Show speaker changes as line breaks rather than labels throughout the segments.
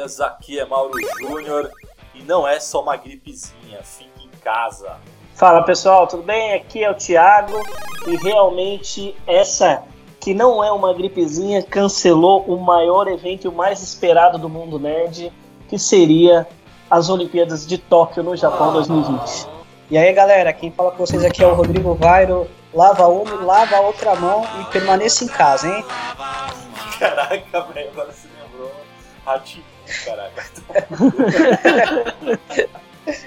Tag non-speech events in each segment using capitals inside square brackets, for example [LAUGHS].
das toalhas, aqui é Mauro Júnior e não é só uma gripezinha, fique em casa.
Fala pessoal, tudo bem? Aqui é o Thiago e realmente essa que não é uma gripezinha cancelou o maior evento e o mais esperado do mundo nerd, que seria as Olimpíadas de Tóquio no Japão 2020.
E aí galera, quem fala com vocês aqui é o Rodrigo Vairo. Lava uma, lava a outra mão e permaneça em casa, hein?
Caraca, velho, agora você. Ratinho, caraca.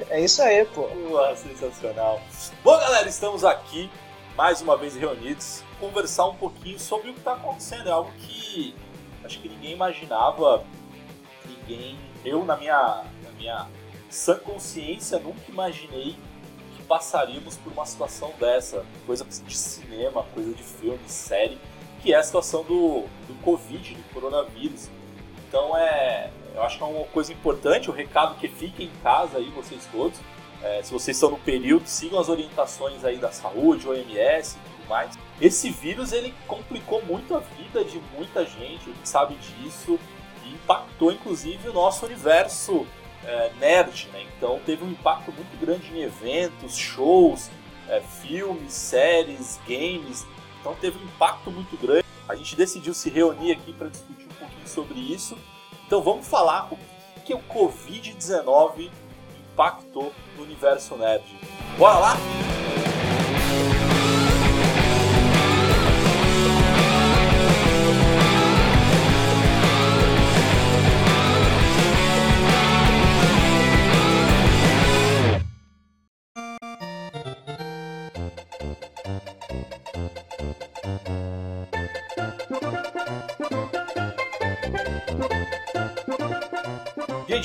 é isso aí, pô.
Uau, sensacional. Bom, galera, estamos aqui mais uma vez reunidos conversar um pouquinho sobre o que está acontecendo. É algo que acho que ninguém imaginava, ninguém, eu na minha, na minha sã consciência nunca imaginei que passaríamos por uma situação dessa, coisa de cinema, coisa de filme, série, que é a situação do, do Covid, do coronavírus. Então é, eu acho que é uma coisa importante, o recado que fiquem em casa aí, vocês todos. É, se vocês estão no período, sigam as orientações aí da saúde, OMS e tudo mais. Esse vírus ele complicou muito a vida de muita gente, a gente sabe disso, e impactou inclusive o nosso universo é, nerd, né? Então teve um impacto muito grande em eventos, shows, é, filmes, séries, games. Então teve um impacto muito grande. A gente decidiu se reunir aqui para discutir sobre isso. Então vamos falar o que o Covid-19 impactou no universo nerd. Bora lá?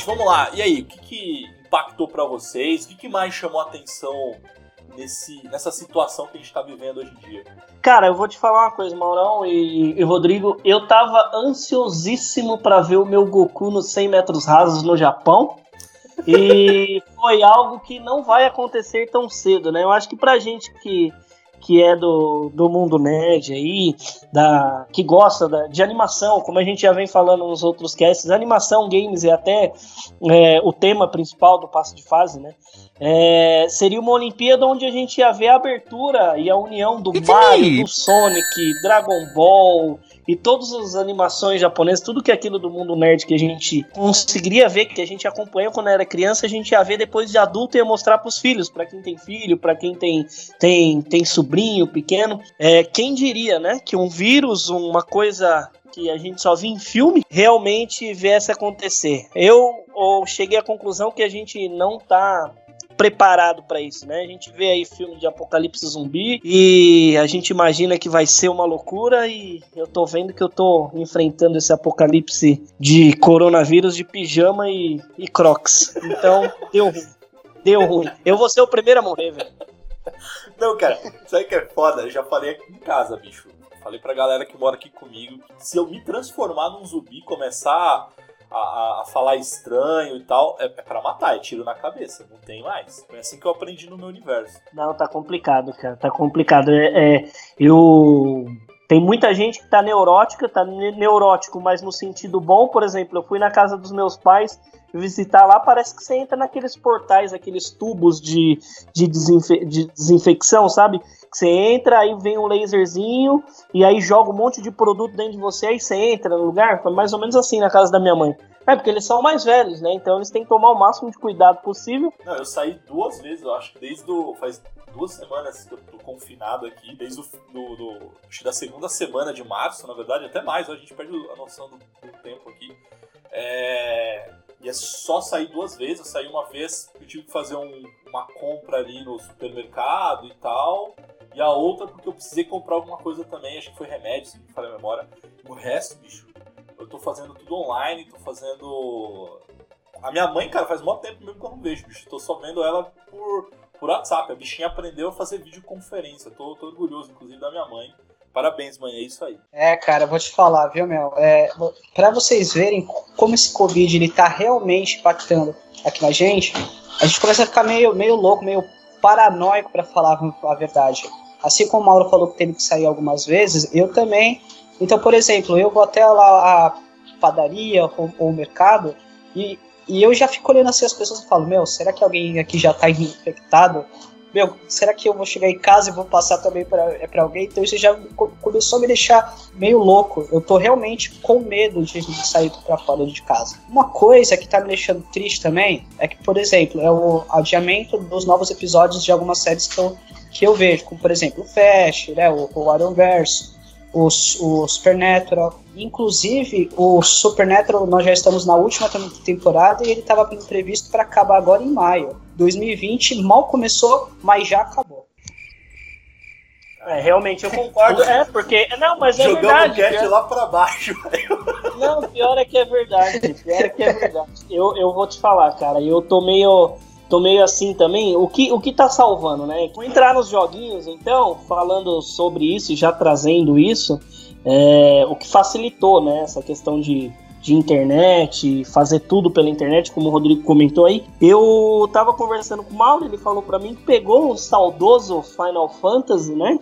Vamos lá. E aí, o que, que impactou para vocês? O que, que mais chamou a atenção nesse, nessa situação que a gente está vivendo hoje em dia?
Cara, eu vou te falar uma coisa, Maurão e, e Rodrigo. Eu tava ansiosíssimo para ver o meu Goku nos 100 metros rasos no Japão. E [LAUGHS] foi algo que não vai acontecer tão cedo, né? Eu acho que pra gente que que é do, do mundo nerd aí, da, que gosta da, de animação, como a gente já vem falando nos outros casts, animação, games e até é, o tema principal do passo de fase, né? É, seria uma Olimpíada onde a gente ia ver a abertura e a união do Mario, do Sonic, Dragon Ball, e todas as animações japonesas, tudo que é aquilo do mundo nerd que a gente conseguiria ver, que a gente acompanhou quando era criança, a gente ia ver depois de adulto e ia mostrar pros filhos, para quem tem filho, para quem tem, tem, tem sobrinho pequeno. É, quem diria, né, que um vírus, uma coisa que a gente só via em filme, realmente viesse acontecer. Eu, eu cheguei à conclusão que a gente não tá preparado para isso, né? A gente vê aí filme de apocalipse zumbi e a gente imagina que vai ser uma loucura e eu tô vendo que eu tô enfrentando esse apocalipse de coronavírus de pijama e, e crocs. Então, [LAUGHS] deu ruim. Deu ruim. Eu vou ser o primeiro a morrer, velho.
Não, cara, sabe que é foda? Eu já falei aqui em casa, bicho. Falei pra galera que mora aqui comigo que se eu me transformar num zumbi, começar a, a, falar estranho e tal, é, é para matar, é tiro na cabeça, não tem mais. Foi assim que eu aprendi no meu universo.
Não, tá complicado, cara, tá complicado. É, é eu. Tem muita gente que tá neurótica, tá neurótico, mas no sentido bom, por exemplo, eu fui na casa dos meus pais visitar lá, parece que você entra naqueles portais, aqueles tubos de, de, desinfe de desinfecção, sabe? Você entra, aí vem um laserzinho, e aí joga um monte de produto dentro de você, aí você entra no lugar. Foi mais ou menos assim na casa da minha mãe. É, porque eles são mais velhos, né? Então eles têm que tomar o máximo de cuidado possível.
Não, eu saí duas vezes, eu acho desde do, faz duas semanas que eu tô confinado aqui, desde o do, do, acho da segunda semana de março, na verdade, até mais, a gente perde a noção do, do tempo aqui. É, e é só sair duas vezes. Eu saí uma vez, eu tive que fazer um, uma compra ali no supermercado e tal. E a outra porque eu precisei comprar alguma coisa também, acho que foi remédio, se me falha a memória. O resto, bicho, eu tô fazendo tudo online, tô fazendo. A minha mãe, cara, faz muito tempo mesmo que eu não vejo, bicho. Tô só vendo ela por, por WhatsApp. A bichinha aprendeu a fazer videoconferência. Tô, tô orgulhoso, inclusive, da minha mãe. Parabéns, mãe, é isso aí.
É, cara, vou te falar, viu, meu? É, para vocês verem como esse Covid ele tá realmente impactando aqui na gente, a gente começa a ficar meio, meio louco, meio paranoico, para falar a verdade. Assim como o Mauro falou que teve que sair algumas vezes, eu também. Então, por exemplo, eu vou até lá a padaria ou, ou mercado, e, e eu já fico olhando assim as pessoas e falo, meu, será que alguém aqui já tá infectado? Meu, será que eu vou chegar em casa e vou passar também para é alguém? Então isso já começou a me deixar meio louco. Eu tô realmente com medo de sair para fora de casa. Uma coisa que tá me deixando triste também é que, por exemplo, é o adiamento dos novos episódios de algumas séries que eu, que eu vejo, como por exemplo o Flash, né, o, o Arrowverse, o, o Supernatural. Inclusive, o Supernatural, nós já estamos na última temporada e ele estava previsto para acabar agora em maio. 2020 mal começou, mas já acabou.
É, realmente eu concordo. É, porque. Não, mas é
Jogamos
verdade.
o cat lá pra baixo. [LAUGHS]
Não, pior é que é verdade. Pior é que é verdade. Eu, eu vou te falar, cara. Eu tô meio tô meio assim também. O que, o que tá salvando, né? Vou entrar nos joguinhos, então, falando sobre isso e já trazendo isso, é, o que facilitou, né? Essa questão de, de internet, fazer tudo pela internet, como o Rodrigo comentou aí. Eu tava conversando com o Mauro, ele falou para mim que pegou o saudoso Final Fantasy, né?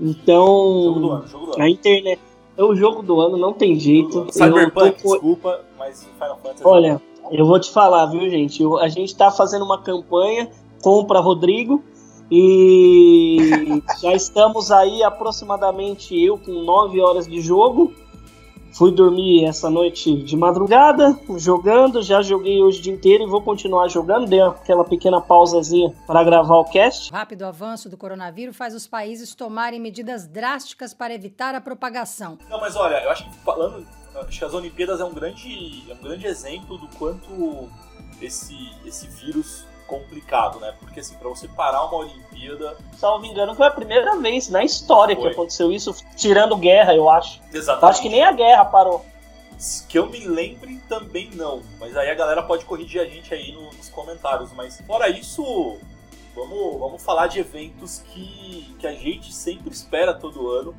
Então,
Jogo do ano, jogo do ano.
a internet é o jogo do ano, não tem jeito.
Cyberpunk,
tô...
desculpa, mas Final Fantasy.
Olha, eu vou te falar, viu, gente? Eu, a gente tá fazendo uma campanha, compra Rodrigo, e [LAUGHS] já estamos aí aproximadamente eu com 9 horas de jogo. Fui dormir essa noite de madrugada, jogando, já joguei hoje o dia inteiro e vou continuar jogando. Dei aquela pequena pausazinha para gravar o cast.
O rápido avanço do coronavírus faz os países tomarem medidas drásticas para evitar a propagação.
Não, mas olha, eu acho que falando, acho que as Olimpíadas é um grande, é um grande exemplo do quanto esse, esse vírus complicado, né? Porque assim, para você parar uma Olimpíada.
Salvo engano, foi a primeira vez na história foi. que aconteceu isso, tirando guerra, eu acho.
Exatamente.
Eu acho que nem a guerra parou.
Que eu me lembre também não. Mas aí a galera pode corrigir a gente aí nos comentários. Mas fora isso, vamos, vamos falar de eventos que, que a gente sempre espera todo ano.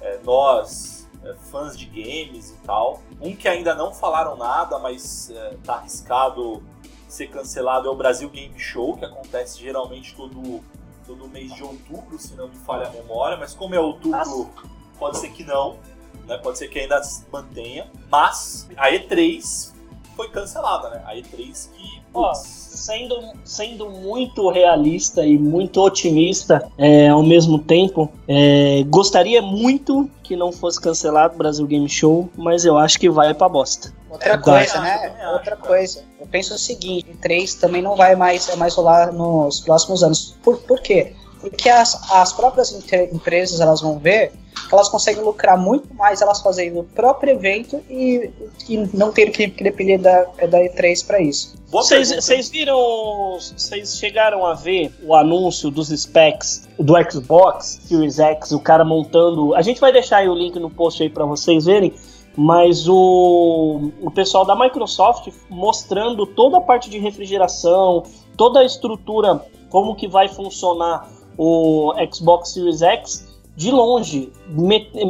É, nós, é, fãs de games e tal. Um que ainda não falaram nada, mas é, tá arriscado ser cancelado é o Brasil Game Show, que acontece geralmente todo, todo mês de outubro, se não me falha a memória, mas como é outubro, Nossa. pode ser que não, né? Pode ser que ainda se mantenha. Mas a E3 foi cancelada, né? A E3 que.
Ó, sendo, sendo muito realista e muito otimista é, ao mesmo tempo, é, gostaria muito que não fosse cancelado o Brasil Game Show, mas eu acho que vai pra bosta.
Outra coisa, né? Outra coisa. Eu penso o seguinte, o 3 também não vai mais, mais rolar nos próximos anos. Por, por quê? Porque as, as próprias empresas elas vão ver que elas conseguem lucrar muito mais elas fazendo o próprio evento e, e não ter que, que depender da, da E3 para isso.
Vocês viram, vocês chegaram a ver o anúncio dos specs do Xbox Series X, o cara montando. A gente vai deixar aí o link no post aí para vocês verem mas o, o pessoal da Microsoft mostrando toda a parte de refrigeração, toda a estrutura, como que vai funcionar o Xbox Series X de longe,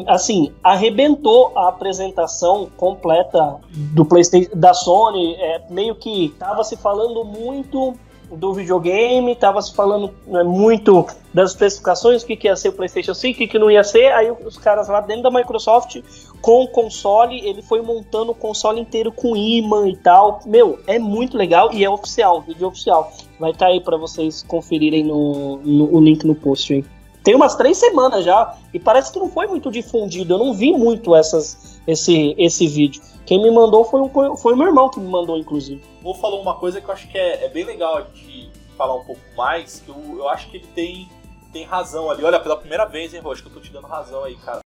assim, arrebentou a apresentação completa do PlayStation da Sony, é, meio que tava se falando muito do videogame, tava se falando né, muito das especificações, o que, que ia ser o PlayStation 5, o que, que não ia ser, aí os caras lá dentro da Microsoft, com o console, ele foi montando o console inteiro com imã e tal. Meu, é muito legal e é oficial, vídeo oficial. Vai estar tá aí para vocês conferirem no, no, o link no post aí. Tem umas três semanas já e parece que não foi muito difundido. Eu não vi muito essas, esse, esse vídeo. Quem me mandou foi, um, foi meu irmão que me mandou, inclusive.
Vou falar uma coisa que eu acho que é, é bem legal de falar um pouco mais, que eu, eu acho que ele tem, tem razão ali. Olha, pela primeira vez, hein, Rocha, que eu tô te dando razão aí, cara.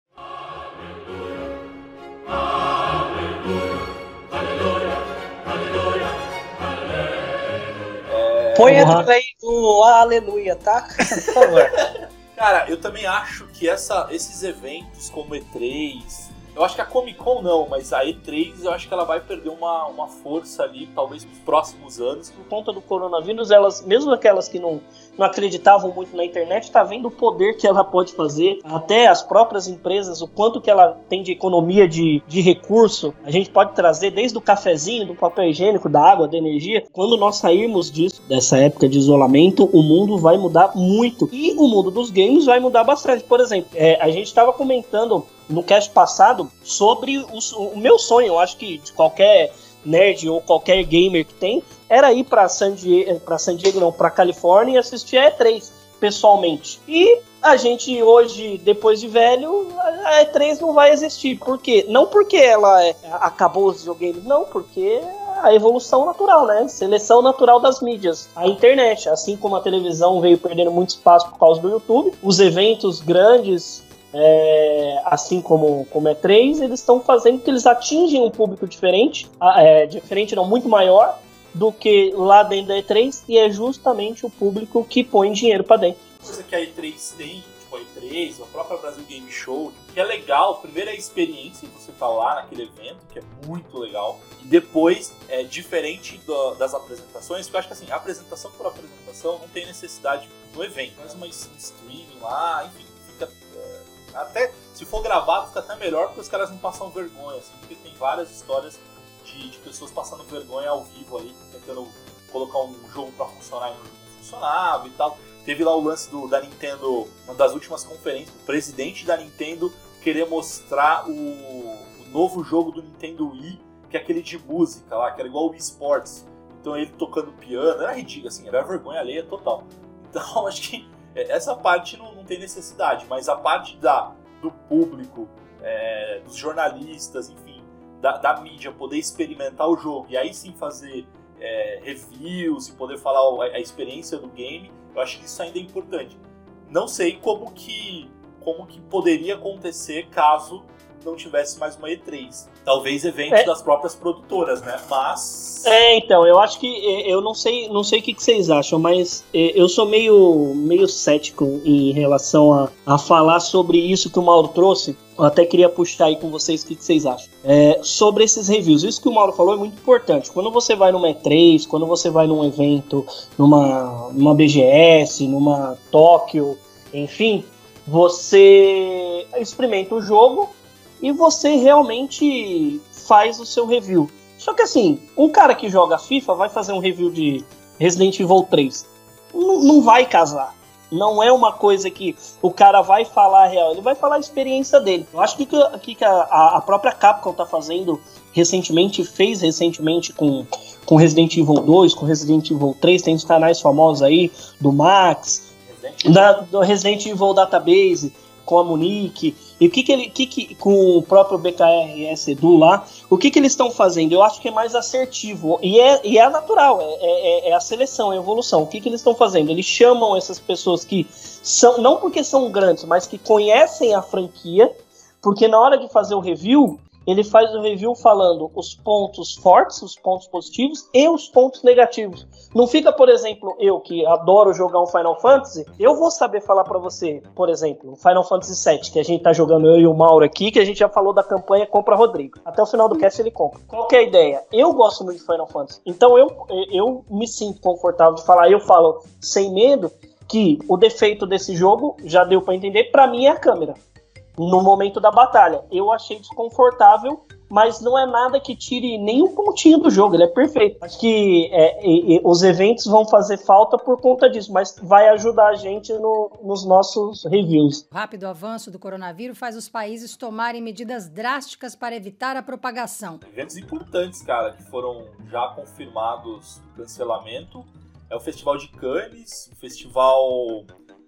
Põe a aí do Aleluia, tá? Por favor. [LAUGHS]
Cara, eu também acho que essa, esses eventos como E3, Eu acho que a Comic Con não, mas a E3 eu acho que ela vai perder uma, uma força ali, talvez nos próximos anos.
Por conta do coronavírus, elas, mesmo aquelas que não, não acreditavam muito na internet, tá vendo o poder que ela pode fazer. Até as próprias empresas, o quanto que ela tem de economia de, de recurso. A gente pode trazer desde o cafezinho, do papel higiênico, da água, da energia. Quando nós sairmos disso, dessa época de isolamento, o mundo vai mudar muito. E o mundo dos games vai mudar bastante. Por exemplo, é, a gente estava comentando no cast passado sobre o, o meu sonho, eu acho que de qualquer nerd ou qualquer gamer que tem, era ir para San Diego, para San Diego não, para Califórnia e assistir a E3 pessoalmente. E a gente hoje, depois de velho, a E3 não vai existir. Por quê? Não porque ela é, acabou os videogames, não, porque a evolução natural, né? Seleção natural das mídias. A internet, assim como a televisão veio perdendo muito espaço por causa do YouTube, os eventos grandes é, assim como, como é 3, eles estão fazendo que eles atingem um público diferente, é, diferente não, muito maior do que lá dentro da E3, e é justamente o público que põe dinheiro para dentro.
Coisa que a E3 tem, tipo a E3, a própria Brasil Game Show, que é legal, primeiro é a experiência de você estar tá lá naquele evento, que é muito legal, e depois, é diferente do, das apresentações, porque eu acho que assim, apresentação por apresentação não tem necessidade no evento, faz uma streaming lá, enfim, até se for gravado, fica até melhor porque os caras não passam vergonha, assim, porque tem várias histórias de, de pessoas passando vergonha ao vivo ali, tentando colocar um jogo para funcionar e não funcionava e tal. Teve lá o lance do, da Nintendo, uma das últimas conferências, o presidente da Nintendo querer mostrar o, o novo jogo do Nintendo Wii, que é aquele de música lá, que era igual o Wii Sports. Então ele tocando piano, era ridículo, assim, era vergonha alheia total. Então [LAUGHS] acho que essa parte não, não tem necessidade, mas a parte da, do público, é, dos jornalistas, enfim, da, da, mídia poder experimentar o jogo e aí sim fazer é, reviews e poder falar a, a, experiência do game, eu acho que isso ainda é importante. Não sei como que, como que poderia acontecer caso não tivesse mais uma E3. Talvez eventos é. das próprias produtoras, né? Mas.
É, então, eu acho que. Eu não sei não sei o que, vocês acham, mas eu sou meio, meio cético em relação a, a falar sobre isso que o Mauro trouxe. Eu até queria puxar aí com vocês o que, vocês acham. É, sobre esses reviews. Isso que o Mauro falou é muito importante. Quando você vai numa E3, quando você vai num evento, numa, numa BGS, numa Tóquio, enfim, você experimenta o jogo e você realmente faz o seu review. Só que assim, um cara que joga FIFA vai fazer um review de Resident Evil 3. Não, não vai casar. Não é uma coisa que o cara vai falar real, ele vai falar a experiência dele. Eu acho que que, que a, a própria Capcom tá fazendo recentemente, fez recentemente com, com Resident Evil 2, com Resident Evil 3, tem os canais famosos aí, do Max, da, do Resident Evil Database, com a Monique, e o que, que ele. Que que, com o próprio BKRS Edu lá, o que, que eles estão fazendo? Eu acho que é mais assertivo. E é, e é natural, é, é, é a seleção, é a evolução. O que, que eles estão fazendo? Eles chamam essas pessoas que são, não porque são grandes, mas que conhecem a franquia, porque na hora de fazer o review, ele faz o review falando os pontos fortes, os pontos positivos e os pontos negativos. Não fica, por exemplo, eu que adoro jogar um Final Fantasy, eu vou saber falar para você, por exemplo, Final Fantasy VII, que a gente tá jogando eu e o Mauro aqui, que a gente já falou da campanha Compra Rodrigo. Até o final do cast ele compra. Qual que é a ideia? Eu gosto muito de Final Fantasy, então eu, eu me sinto confortável de falar, eu falo sem medo que o defeito desse jogo, já deu para entender, para mim é a câmera no momento da batalha. Eu achei desconfortável, mas não é nada que tire nem um pontinho do jogo, ele é perfeito. Acho que é, e, e, os eventos vão fazer falta por conta disso, mas vai ajudar a gente no, nos nossos reviews.
O rápido avanço do coronavírus faz os países tomarem medidas drásticas para evitar a propagação.
Eventos importantes, cara, que foram já confirmados cancelamento. É o Festival de Cannes, o Festival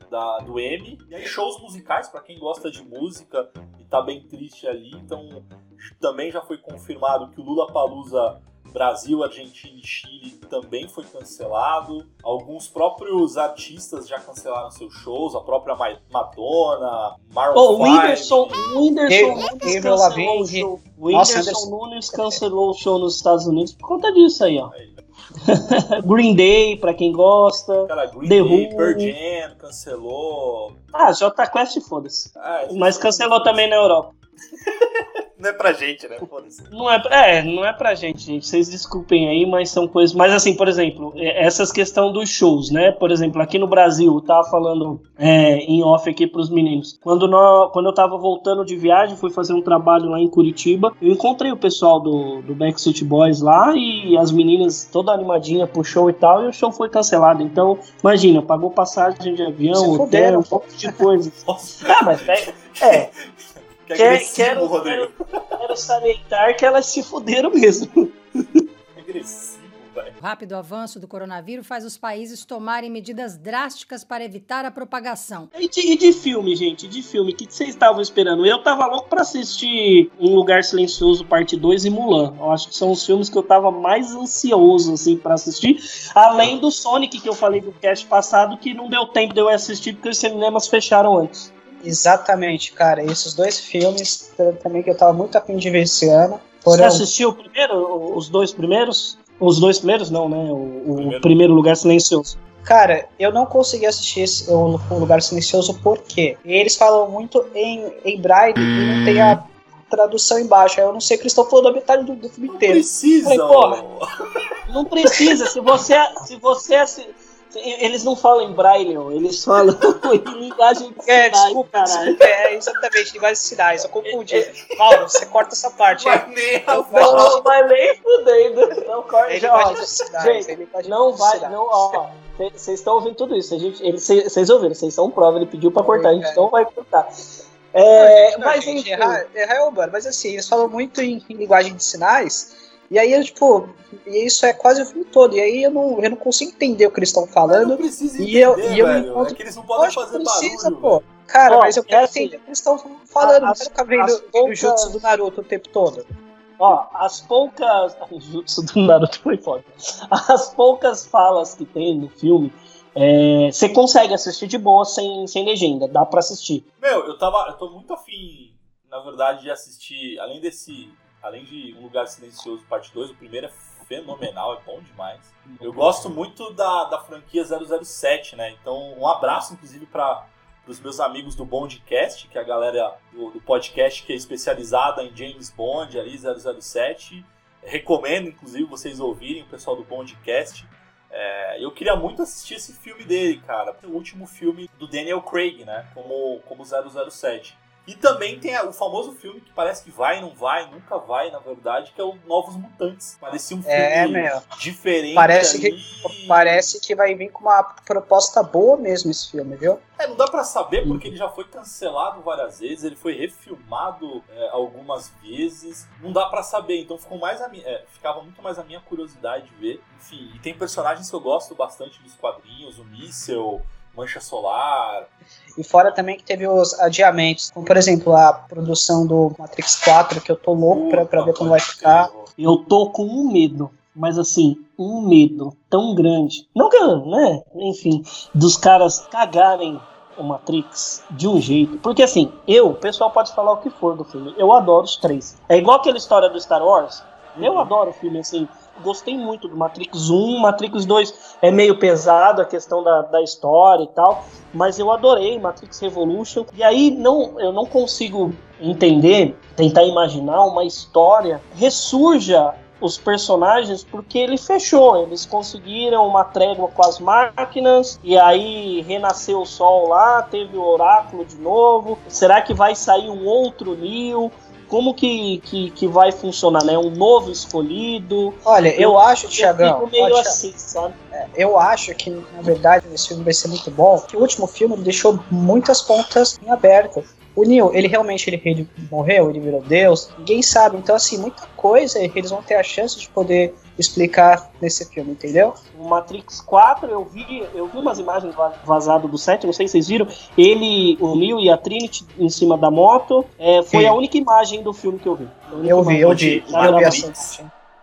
da, do M. E aí shows musicais para quem gosta de música e tá bem triste ali. Então também já foi confirmado que o Lula Palusa Brasil, Argentina e Chile também foi cancelado. Alguns próprios artistas já cancelaram seus shows, a própria Madonna, Maroon
oh, o Whindersson, o Whindersson Nunes cancelou o show. O Whindersson Nunes cancelou o show nos Estados Unidos por conta disso aí, ó. Aí. [LAUGHS] Green Day, pra quem gosta.
Cara, Green The Day, Who. Pearl Jam, cancelou.
Ah, J Quest, foda-se. Ah, Mas cancelou também na Europa. [LAUGHS]
não é pra gente, né?
Não é, é, não é pra gente, gente. Vocês desculpem aí, mas são coisas. Mas assim, por exemplo, é, essas questão dos shows, né? Por exemplo, aqui no Brasil, eu tava falando é, em off aqui pros meninos. Quando, nós, quando eu tava voltando de viagem, fui fazer um trabalho lá em Curitiba, eu encontrei o pessoal do, do Backstreet Boys lá e as meninas toda animadinha pro show e tal, e o show foi cancelado. Então, imagina, pagou passagem de avião, hotel, um monte de coisa. [LAUGHS] ah, mas é. é
que agressivo, quero,
Rodrigo. Quero, quero salientar que elas se fuderam mesmo. [LAUGHS]
agressivo, velho.
O rápido avanço do coronavírus faz os países tomarem medidas drásticas para evitar a propagação.
E de, e de filme, gente? De filme, o que vocês estavam esperando? Eu tava louco para assistir Um Lugar Silencioso, parte 2 e Mulan. Eu acho que são os filmes que eu tava mais ansioso, assim, para assistir. Além do Sonic, que eu falei do cast passado, que não deu tempo de eu assistir porque os cinemas fecharam antes.
Exatamente, cara. Esses dois filmes também que eu tava muito afim de ver esse ano.
Foram... Você assistiu o primeiro, os dois primeiros? Os dois primeiros, não, né? O, o primeiro. primeiro Lugar Silencioso.
Cara, eu não consegui assistir esse, o, o Lugar Silencioso porque eles falam muito em, em braille e não tem a tradução embaixo. Eu não sei o que eles estão falando a metade do, do filme inteiro.
Não precisa. Falei,
porra, não precisa. Se você, se você eles não falam em braille, eles falam [LAUGHS] em linguagem de
é, sinais. Desculpa, caralho. Desculpa, é, exatamente, linguagem de sinais, eu confundi. Paulo, você corta essa parte.
Vai nem
não, não vai nem fudendo. Não corta. É linguagem de sinais. Gente, é não vai, não, ó. Vocês estão ouvindo tudo isso. Vocês ouviram, vocês estão prova, ele pediu pra cortar, a gente não vai cortar. É,
não, mas gente, errar, errar é humano, mas assim, eles falam muito em, em linguagem de sinais e aí, tipo, e isso é quase o filme todo. E aí eu não, eu não consigo entender o que eles estão falando. Não
precisa
entender, e
eu, e eu velho. encontro, é que eles não podem fazer precisa,
barulho. Pô. Cara, mas eu quero é entender o que eles estão falando. As, não quero ficar vendo poucas... o jutsu do Naruto o tempo todo.
Ó, as poucas. [LAUGHS] O jutsu do Naruto foi foda. As poucas falas que tem no filme. É, você consegue assistir de boa sem, sem legenda, dá pra assistir.
Meu, eu tava. Eu tô muito afim, na verdade, de assistir, além desse além de Um Lugar Silencioso Parte 2, o primeiro é fenomenal, é bom demais. Eu gosto muito da, da franquia 007, né? Então, um abraço, inclusive, para os meus amigos do Bondcast, que é a galera do, do, podcast que é especializada em James Bond, ali, 007. Recomendo, inclusive, vocês ouvirem o pessoal do Bondcast. É, eu queria muito assistir esse filme dele, cara. O último filme do Daniel Craig, né? Como, como 007. E também tem o famoso filme que parece que vai, não vai, nunca vai, na verdade, que é o Novos Mutantes. Parecia um filme é, diferente.
Parece ali. que, parece que vai vir com uma proposta boa mesmo esse filme, viu?
É, não dá para saber porque ele já foi cancelado várias vezes, ele foi refilmado é, algumas vezes. Não dá para saber, então ficou mais a, é, ficava muito mais a minha curiosidade de ver. Enfim, e tem personagens que eu gosto bastante dos quadrinhos, o Míssel, Mancha Solar.
E fora também que teve os adiamentos, como por exemplo a produção do Matrix 4, que eu tô louco pra, pra ver como vai ficar.
Eu tô com um medo, mas assim, um medo tão grande. Não que, né? Enfim, dos caras cagarem o Matrix de um jeito. Porque assim, eu, o pessoal pode falar o que for do filme. Eu adoro os três. É igual aquela história do Star Wars. Eu uhum. adoro o filme assim gostei muito do Matrix 1. Matrix 2 é meio pesado a questão da, da história e tal, mas eu adorei Matrix Revolution. E aí não, eu não consigo entender, tentar imaginar uma história ressurja os personagens porque ele fechou. Eles conseguiram uma trégua com as máquinas e aí renasceu o sol lá, teve o oráculo de novo. Será que vai sair um outro Neo? Como que, que, que vai funcionar, né? Um novo escolhido.
Olha, eu, eu acho, Tiagão. meio assim, sabe? É, eu acho que, na verdade, esse filme vai ser muito bom. Que o último filme deixou muitas pontas em aberto. O Neil, ele realmente ele, ele morreu, ele virou Deus, ninguém sabe. Então, assim, muita coisa eles vão ter a chance de poder explicar nesse filme, entendeu?
O Matrix 4, eu vi, eu vi umas imagens vazadas do set, não sei se vocês viram. Ele, o Neo e a Trinity em cima da moto. É, foi Sim. a única imagem do filme que eu vi.
Eu vi, eu vi, eu vi
Matrix,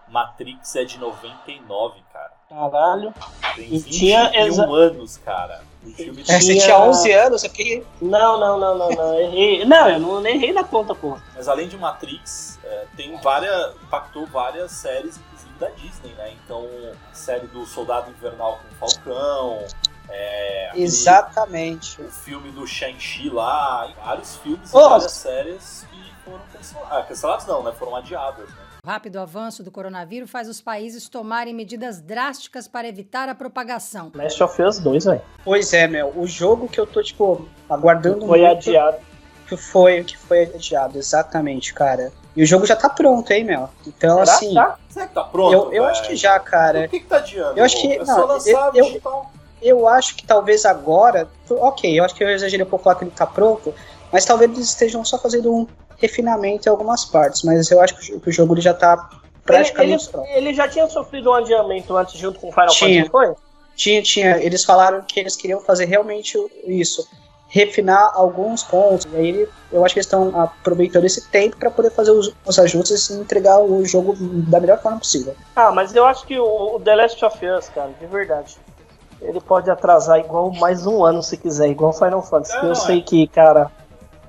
Matrix é de 99, cara.
Caralho.
Tem 21 tinha exa... anos, cara.
É, você tinha 11 anos aqui?
Não, não, não, não, não. Errei. Não, eu não errei na conta, pô.
Mas além de Matrix, é, tem várias. impactou várias séries, da Disney, né? Então, série do Soldado Invernal com o Falcão, É, aquele-
Exatamente.
o filme do Shang-Chi lá, e vários filmes e
Oh.
várias séries que foram canceladas. Ah, canceladas não, né? Foram adiadas, né?
O rápido avanço do coronavírus faz os países tomarem medidas drásticas para evitar a propagação.
Last of Us 2, velho.
Pois é, meu. O jogo que eu tô, tipo, aguardando
Foi
muito
adiado.
que foi, que foi adiado, exatamente, cara. E o jogo já tá pronto, hein, meu. Então,
Será?
assim,
Tá?
Será que tá pronto?
eu, eu acho que já, cara.
Por que, que tá adiando?
Eu acho que-
É
não, eu- eu-. Eu acho que talvez agora. Ok, eu acho que eu exagerei um pouco falar que ele tá pronto, mas talvez eles estejam só fazendo um refinamento em algumas partes. Mas eu acho que o jogo ele já tá praticamente
ele,
pronto.
ele, ele já tinha sofrido um adiamento antes junto com o Final
Tinha.
Fantasy, foi?
Tinha, tinha. Eles falaram que eles queriam fazer realmente isso. Refinar alguns pontos. E aí eu acho que eles estão aproveitando esse tempo para poder fazer os, os ajustes e entregar o jogo da melhor forma possível.
Ah, mas eu acho que o, o The Last of Us, cara, de verdade. Ele pode atrasar igual mais um ano se quiser, igual Final Fantasy.
É,
eu
não
sei
é.
que, cara,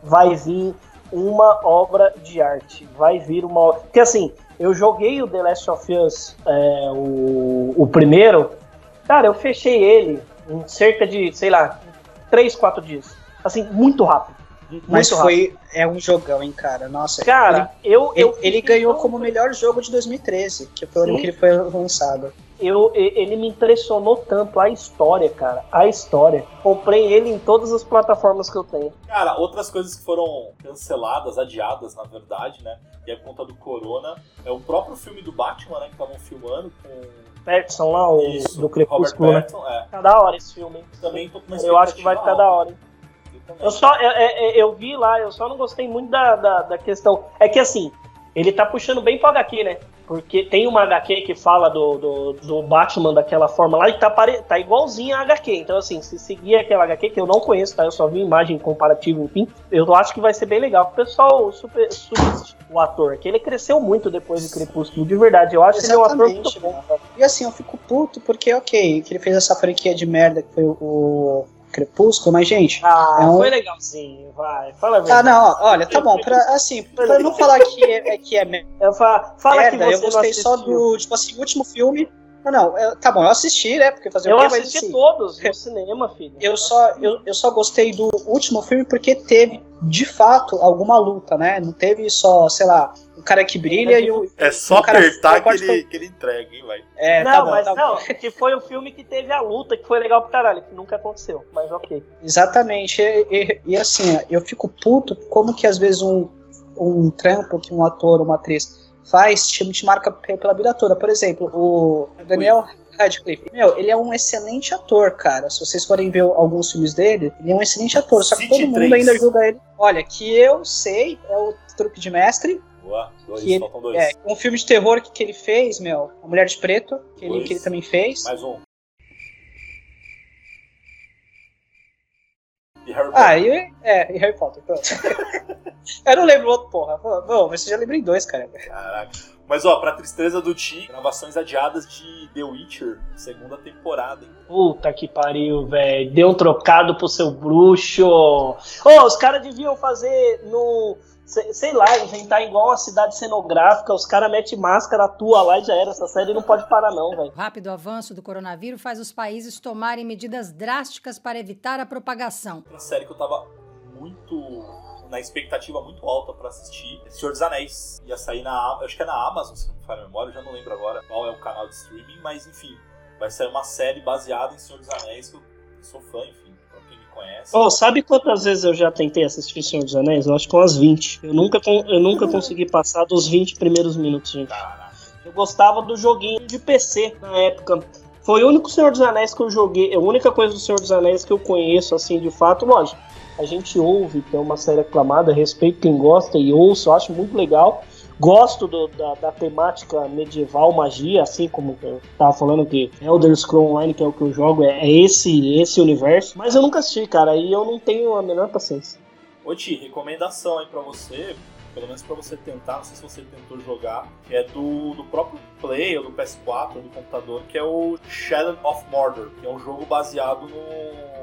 vai vir uma obra de arte. Vai vir uma obra. Porque assim, eu joguei o The Last of Us, é, o, o primeiro. Cara, eu fechei ele em cerca de, sei lá, 3, 4 dias. Assim, muito rápido.
Mas
muito
foi. É um jogão, hein, cara. Nossa.
Cara, eu.
ele,
eu
ele, ele ganhou
tão
como o melhor jogo de 2013, que foi o ano que ele foi lançado.
eu, ele me impressionou tanto a história, cara. A história. Comprei ele em todas as plataformas que eu tenho.
Cara, outras coisas que foram canceladas, adiadas, na verdade, né? E é por conta do Corona. É o próprio filme do Batman, né? Que estavam filmando com.
Pattinson lá, o
Isso,
do
Robert
Crepúsculo, né?
Pattinson, é.
Tá da hora esse filme?
Também tô com uma
Eu acho que vai ficar da hora, hein?
Eu.
Eu só, é- é- é- eu vi lá, eu só não gostei muito da, da, da questão. É que assim, ele tá puxando bem pro HQ, né? Porque tem uma HQ que fala do, do, do Batman daquela forma lá e tá, pare... tá igualzinho a HQ. Então, assim, se seguir aquela HQ, que eu não conheço, tá? Eu só vi imagem comparativa, enfim, eu acho que vai ser bem legal. O pessoal super, subestima o ator, que ele cresceu muito depois de Crepúsculo, de verdade. Eu acho que ele é um ator muito bom.
E assim, eu fico puto porque, ok, que ele fez essa franquia de merda que foi o Crepúsculo, mas, gente.
Ah,
É um-
foi legalzinho, vai. Fala a
Ah,
verdade.
não, ó, olha, tá bom, pra, assim, [LAUGHS] pra não falar que é, que é merda,
Eu fa- Fala que você
eu gostei
não
só do, tipo assim, último filme. Não, não, eu- tá bom, eu assisti, né, porque fazer
Eu
o quê, mas
assisti
assim,
todos no cinema, filho.
eu só, eu, eu só gostei do último filme porque teve, de fato, alguma luta, né, não teve só, sei lá, o cara que brilha e o...
É só
o cara-
apertar que ele, que ele entrega, hein, vai.
É,
não,
tá bom,
mas
tá bom.
não, que foi o filme que teve a luta, que foi legal pro caralho, que nunca aconteceu, mas ok.
Exatamente. E, e- e, assim, eu fico puto como que às vezes um, um trampo que um ator ou uma atriz faz te, te marca pe- pela vida toda. Por exemplo, o Daniel Radcliffe. Meu, ele é um excelente ator, cara. Se vocês forem ver alguns filmes dele, ele é um excelente ator. Só que
City
todo mundo
3.
ainda julga ele. Olha, que eu sei, é o truque de mestre.
Boa, dois,
Que ele-
dois.
É, um filme de terror que, que ele fez, meu, A Mulher de Preto, que ele, que ele também fez.
Mais um. Harry Potter.
Ah, e, é, e Harry Potter, pronto. [LAUGHS] eu não lembro o outro, porra. Não, mas você já lembrou em dois, cara.
Caraca. Mas ó, pra tristeza do Ti, gravações adiadas de The Witcher, segunda temporada, hein?
Puta que pariu, velho. Deu um trocado pro seu bruxo. Ô, os caras deviam fazer no. se- Sei lá, inventar igual uma cidade cenográfica, os caras metem máscara, atua lá e já era. Essa série não pode parar, não, velho.
O rápido avanço do coronavírus faz os países tomarem medidas drásticas para evitar a propagação.
Outra série que eu tava muito na expectativa muito alta pra assistir, é Senhor dos Anéis. Ia sair na, eu acho que é na Amazon, se não me falha a memória, eu já não lembro agora qual é o canal de streaming, mas enfim, vai sair uma série baseada em Senhor dos Anéis, que eu sou fã, enfim, pra quem me conhece.
Ô, sabe quantas vezes eu já tentei assistir Senhor dos Anéis? Eu acho que umas 20. Eu nunca, eu nunca consegui passar dos 20 primeiros minutos, gente.
Caraca.
Eu gostava do joguinho de PC na época. Foi o único Senhor dos Anéis que eu joguei. É a única coisa do Senhor dos Anéis que eu conheço, assim, de fato. Lógico, a gente ouve que é uma série aclamada, respeito quem gosta e ouço, eu acho muito legal. Gosto do- da, da temática medieval, magia, assim como eu tava falando que Elder Scrolls Online, que é o que eu jogo, é, é esse, esse universo. Mas eu nunca assisti, cara, e eu não tenho a menor paciência.
Ô Ti, recomendação aí pra você, pelo menos pra você tentar, não sei se você tentou jogar, que é do, do próprio Play ou do PS4 ou do computador, que é o Shadow of Mordor, que é um jogo baseado no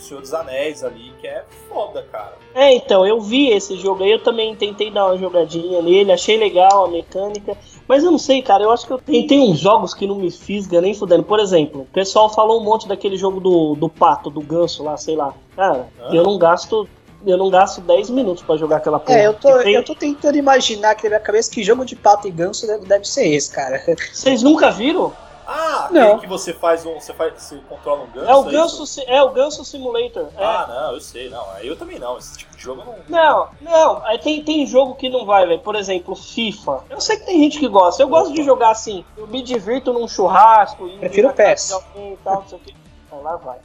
Senhor dos Anéis ali, que é foda, cara.
É, então, eu vi esse jogo aí, eu também tentei dar uma jogadinha nele, achei legal a mecânica, Mas eu não sei, cara, eu acho que eu tenho, tem uns jogos que não me fisga nem fudendo. Por exemplo, o pessoal falou um monte daquele jogo do, do pato, do ganso lá, sei lá. Cara, ah. eu não gasto eu não gasto 10 minutos para jogar aquela porra.
É, eu tô, tem... eu tô tentando imaginar aqui na minha cabeça que jogo de pato e ganso deve, deve ser esse, cara.
Vocês nunca viram?
Ah, não. que você faz um. Você, faz, você controla um ganso? É
o é ganso, é, o ganso simulator. É.
Ah, não, eu sei, não. Eu também não. Esse tipo de jogo não.
Não, não. Aí tem, tem jogo que não vai, velho. Por exemplo, FIFA. Eu sei que tem gente que gosta. Eu gosto de jogar assim. Eu me divirto num churrasco.
Prefiro PES.
E tal, não sei o que. Aí lá vai.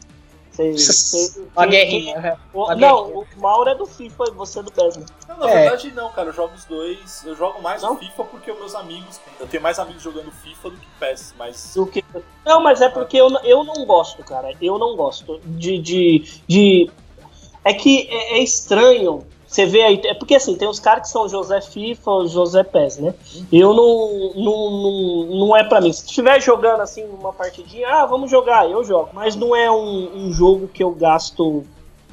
[LAUGHS] Cê,
cê, uma guerrinha. Né?
O, não, guerrinha. o Mauro é do FIFA e você é do PES, né?
Não, na é. verdade não, cara. Eu jogo os dois. Eu jogo mais não? FIFA porque os meus amigos. Eu tenho mais amigos jogando FIFA do que PES, mas.
Do que... Não, mas é porque eu, eu não gosto, cara. Eu não gosto de. de, de... É que é, é estranho você vê aí, é porque assim, tem os caras que são José FIFA, José PES, né? Eu não, não, não, não é para mim. Se estiver jogando assim uma partidinha, ah, vamos jogar, eu jogo. Mas não é um, um jogo que eu gasto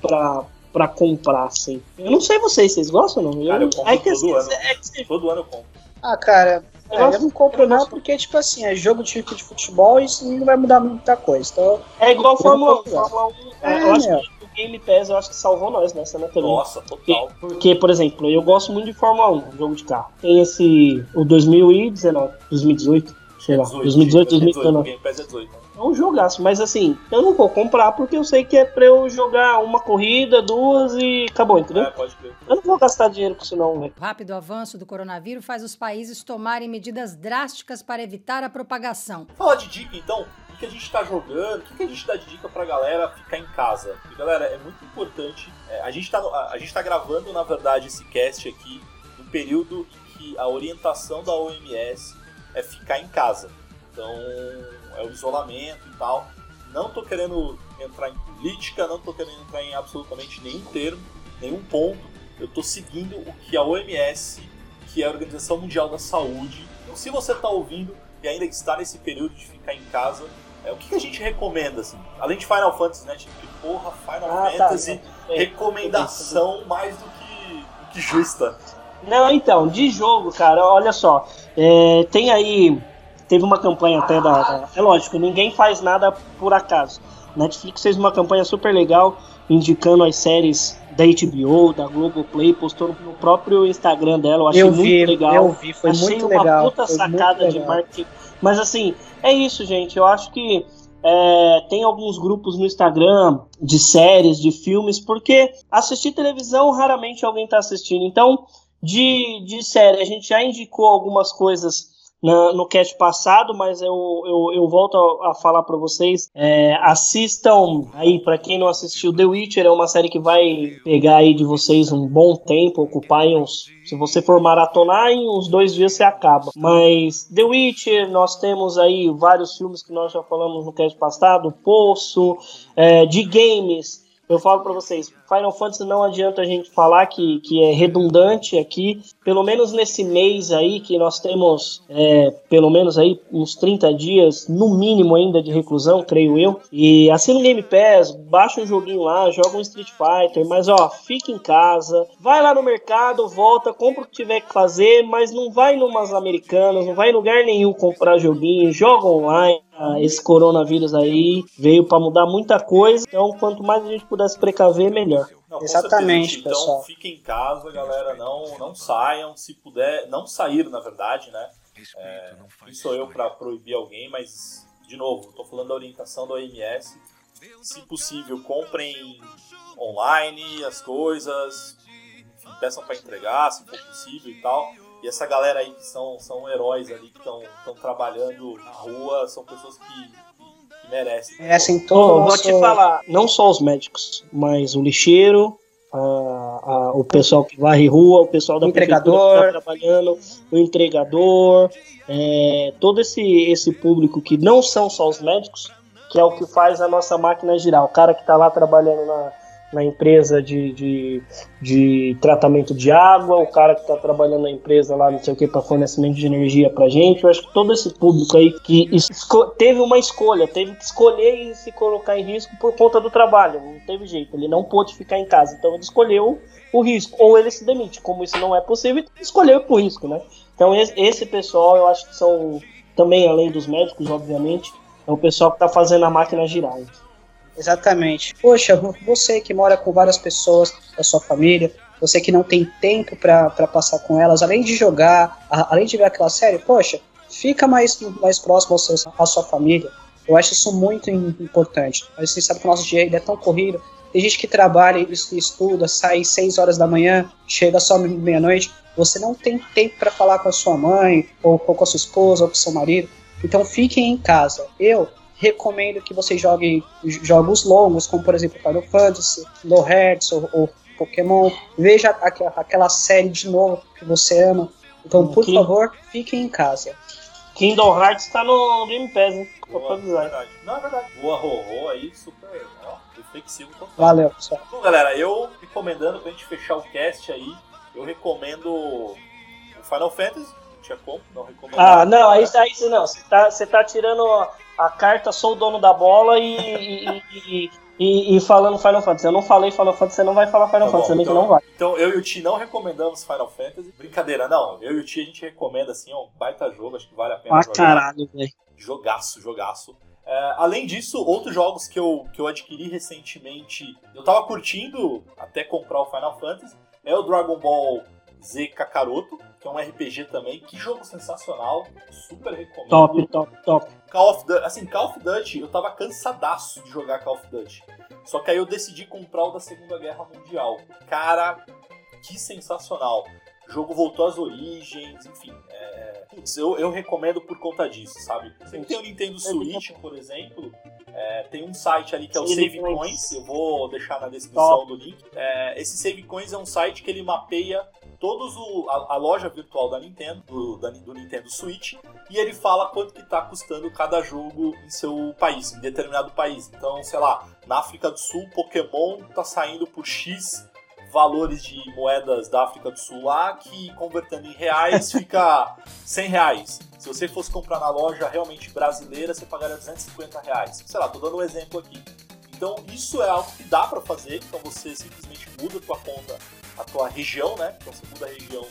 pra, pra comprar, assim. Eu não sei vocês, vocês gostam ou não?
Cara, eu, compro é que, todo assim, ano. É que, todo ano eu compro.
Ah, cara, é, eu não compro não, porque, tipo assim, é jogo tipo de futebol e isso não vai mudar muita coisa. Então,
é igual Fórmula 1. Fórmula 1 é, eu acho que Game Pass eu acho que salvou nós nessa, né, também.
Nossa, total.
Porque, porque, por exemplo, eu gosto muito de Fórmula 1, jogo de carro. Tem esse, o 2019, 2018, sei lá, 18, 2018, 2019. Game Pass é 18, né? É um jogaço, mas assim, eu não vou comprar porque eu sei que é pra eu jogar uma corrida, duas e acabou, entendeu? É, pode crer. Eu não vou gastar dinheiro com isso não, velho.
O rápido avanço do coronavírus faz os países tomarem medidas drásticas para evitar a propagação.
Fala de dica então, que a gente está jogando, o que, que a gente dá de dica pra galera ficar em casa. E, galera, é muito importante. É, a, gente está a, gente tá gravando, na verdade, esse cast aqui no período em que a orientação da OMS é ficar em casa. Então, é o isolamento e tal. Não tô querendo entrar em política, não tô querendo entrar em absolutamente nenhum termo, nenhum ponto. Eu tô seguindo o que a OMS, que é a Organização Mundial da Saúde. Então, se você está ouvindo e ainda está nesse período de ficar em casa, é, o que, que, a gente recomenda, assim? Além de Final Fantasy, né? Tipo, porra, Final ah, tá, Fantasy, tá, é, recomendação mais do que, do que justa.
Não, então, de jogo, cara, olha só. É, tem aí. Teve uma campanha até da, da, É lógico, ninguém faz nada por acaso. Netflix fez uma campanha super legal indicando as séries da HBO, da Globoplay, postou no próprio Instagram dela. Eu achei eu vi, muito legal.
Eu vi, foi
achei
muito
uma
legal.
puta sacada de marketing. Mas assim, é isso, gente. Eu acho que é, tem alguns grupos no Instagram de séries, de filmes, porque assistir televisão raramente alguém está assistindo. Então, de, de série, a gente já indicou algumas coisas na, no cast passado, mas eu, eu, eu volto a, a falar para vocês. É, assistam aí, para quem não assistiu, The Witcher é uma série que vai pegar aí de vocês um bom tempo, ocupar uns. Se você for maratonar, em uns dois dias você acaba. Mas The Witcher, nós temos aí vários filmes que nós já falamos no cast passado, Poço, é, de games eu falo para vocês, Final Fantasy não adianta a gente falar que, que é redundante aqui, pelo menos nesse mês aí que nós temos é, pelo menos aí uns 30 dias, no mínimo ainda de reclusão, creio eu. E assina o Game Pass, baixa um joguinho lá, joga um Street Fighter, mas ó, fica em casa, vai lá no mercado, volta, compra o que tiver que fazer, mas não vai numas americanas, não vai em lugar nenhum comprar joguinho, joga online esse coronavírus aí veio para mudar muita coisa. Então, quanto mais a gente pudesse precaver, melhor.
Não, Exatamente, certeza, pessoal. Então, fiquem em casa, galera. Não, não saiam. Se puder, não sair, na verdade, né? É, quem sou eu para proibir alguém, mas, de novo, estou falando da orientação da OMS. Se possível, comprem online as coisas, enfim, peçam para entregar, se for possível e tal. E essa galera aí que são, são heróis ali, que estão trabalhando na rua, são pessoas que, que, que merecem.
Merecem todo oh, Vou te falar, não só os médicos, mas o lixeiro, a, a, o pessoal que varre rua, o pessoal da
entregador.
que está trabalhando, o entregador, é, todo esse, esse público que não são só os médicos, que é o que faz a nossa máquina girar. O cara que está lá trabalhando na, na empresa de, de, de tratamento de água, o cara que está trabalhando na empresa lá, não sei o que, para fornecimento de energia para gente. Eu acho que todo esse público aí que teve uma escolha, teve que escolher e se colocar em risco por conta do trabalho, não teve jeito, ele não pôde ficar em casa, então ele escolheu o risco, ou ele se demite, como isso não é possível, escolheu o risco, né? Então esse pessoal eu acho que são também, além dos médicos, obviamente, é o pessoal que está fazendo a máquina girar.
Exatamente. Poxa, você que mora com várias pessoas da sua família, você que não tem tempo para passar com elas, além de jogar, além de ver aquela série, poxa, fica mais, mais próximo à sua família. Eu acho isso muito importante. A gente sabe que o nosso dia é tão corrido. Tem gente que trabalha e estuda, sai 6 horas da manhã, chega só meia-noite. Você não tem tempo para falar com a sua mãe, ou, ou com a sua esposa, ou com o seu marido. Então fiquem em casa. Eu recomendo que você jogue jogos longos, como por exemplo Final Fantasy, Kingdom Hearts ou, ou Pokémon. Veja aquela, aquela série de novo que você ama. Então, por King... favor, fiquem em casa.
Kingdom Hearts tá no Game Pass, hein?
Boa, verdade. Não, é verdade. Boa Rorô aí, super ó, reflexivo total.
Valeu, pessoal.
Bom, galera, eu recomendando pra gente fechar o cast aí, eu recomendo o Final Fantasy, não tinha como, não recomendo.
Ah, não, aí, aí não, você tá, você tá tirando a carta sou o dono da bola e, e, e, e, falando Final Fantasy. Eu não falei Final Fantasy, você não vai falar Final tá Fantasy, bom, então, que não vai.
Então eu e o Ti não recomendamos Final Fantasy. Brincadeira, não. Eu e o Ti a gente recomenda assim, ó, um baita jogo, acho que vale a pena
ah, jogar. caralho, velho.
Jogaço, jogaço. É, além disso, outros jogos que eu, que eu adquiri recentemente, eu tava curtindo até comprar o Final Fantasy, é o Dragon Ball Z Kakaroto, que é um RPG também. Que jogo sensacional, super recomendo.
Top, top, top.
Call of Duty, assim, Call of Duty, eu tava cansadaço de jogar Call of Duty. Só que aí eu decidi comprar o da Segunda Guerra Mundial. Cara, que sensacional. O jogo voltou às origens, enfim. É... Putz, eu, eu recomendo por conta disso, sabe? Você tem o Nintendo Switch, por exemplo, é, tem um site ali que é o Save Coins, eu vou deixar na descrição Top. do link. É, esse Save Coins é um site que ele mapeia todos o, a, a, loja virtual da Nintendo, do, da, do Nintendo Switch, e ele fala quanto que está custando cada jogo em seu país, em determinado país. Então, sei lá, na África do Sul, Pokémon está saindo por X valores de moedas da África do Sul lá, que convertendo em reais fica [LAUGHS] 100 reais. Se você fosse comprar na loja realmente brasileira, você pagaria 250 reais. Sei lá, tô dando um exemplo aqui. Então isso é algo que dá para fazer, então você simplesmente muda a tua conta a tua região, né? Então você muda a região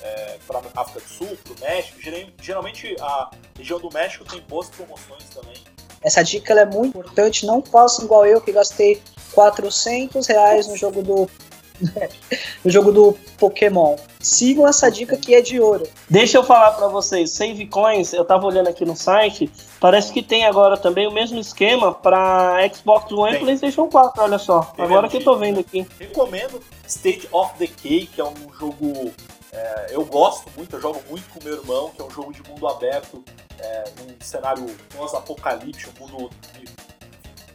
é, para África do Sul, para o México. Geralmente a região do México tem boas promoções também.
Essa dica é muito importante. Não façam igual eu que gastei 400 reais no jogo do [LAUGHS] no jogo do Pokémon. Sigam essa dica que é de ouro.
Deixa eu falar para vocês, Save Coins, eu tava olhando aqui no site, parece que tem agora também o mesmo esquema para Xbox One tem. e PlayStation 4, olha só. Tem agora que eu tô vendo aqui.
Recomendo State of Decay, que é um jogo é, eu gosto muito, eu jogo muito com meu irmão, que é um jogo de mundo aberto, é, num cenário pós-apocalíptico, um mundo,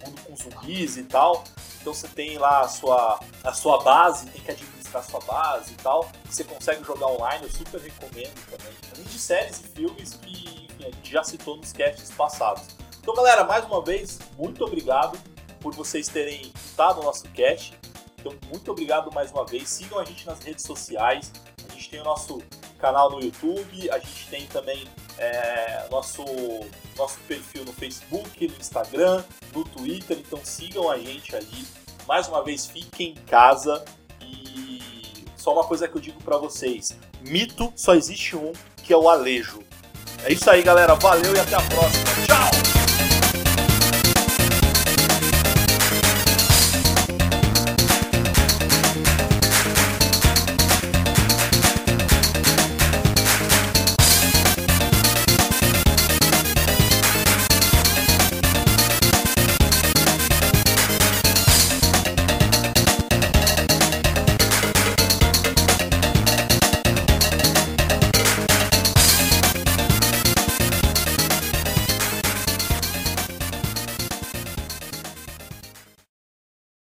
mundo com zumbis e tal. Então você tem lá a sua, a sua base, tem que administrar a sua base e tal. Você consegue jogar online, eu super recomendo também. Além de séries e filmes que enfim, a gente já citou nos casts passados. Então, galera, mais uma vez, muito obrigado por vocês terem estado no nosso cast. Então, muito obrigado mais uma vez. Sigam a gente nas redes sociais. A gente tem o nosso canal no YouTube, a gente tem também é, nosso, nosso perfil no Facebook, no Instagram, no Twitter, então sigam a gente ali. Mais uma vez, fiquem em casa e só uma coisa que eu digo para vocês: mito só existe um, que é o Alejo. É isso aí, galera. Valeu e até a próxima. Tchau!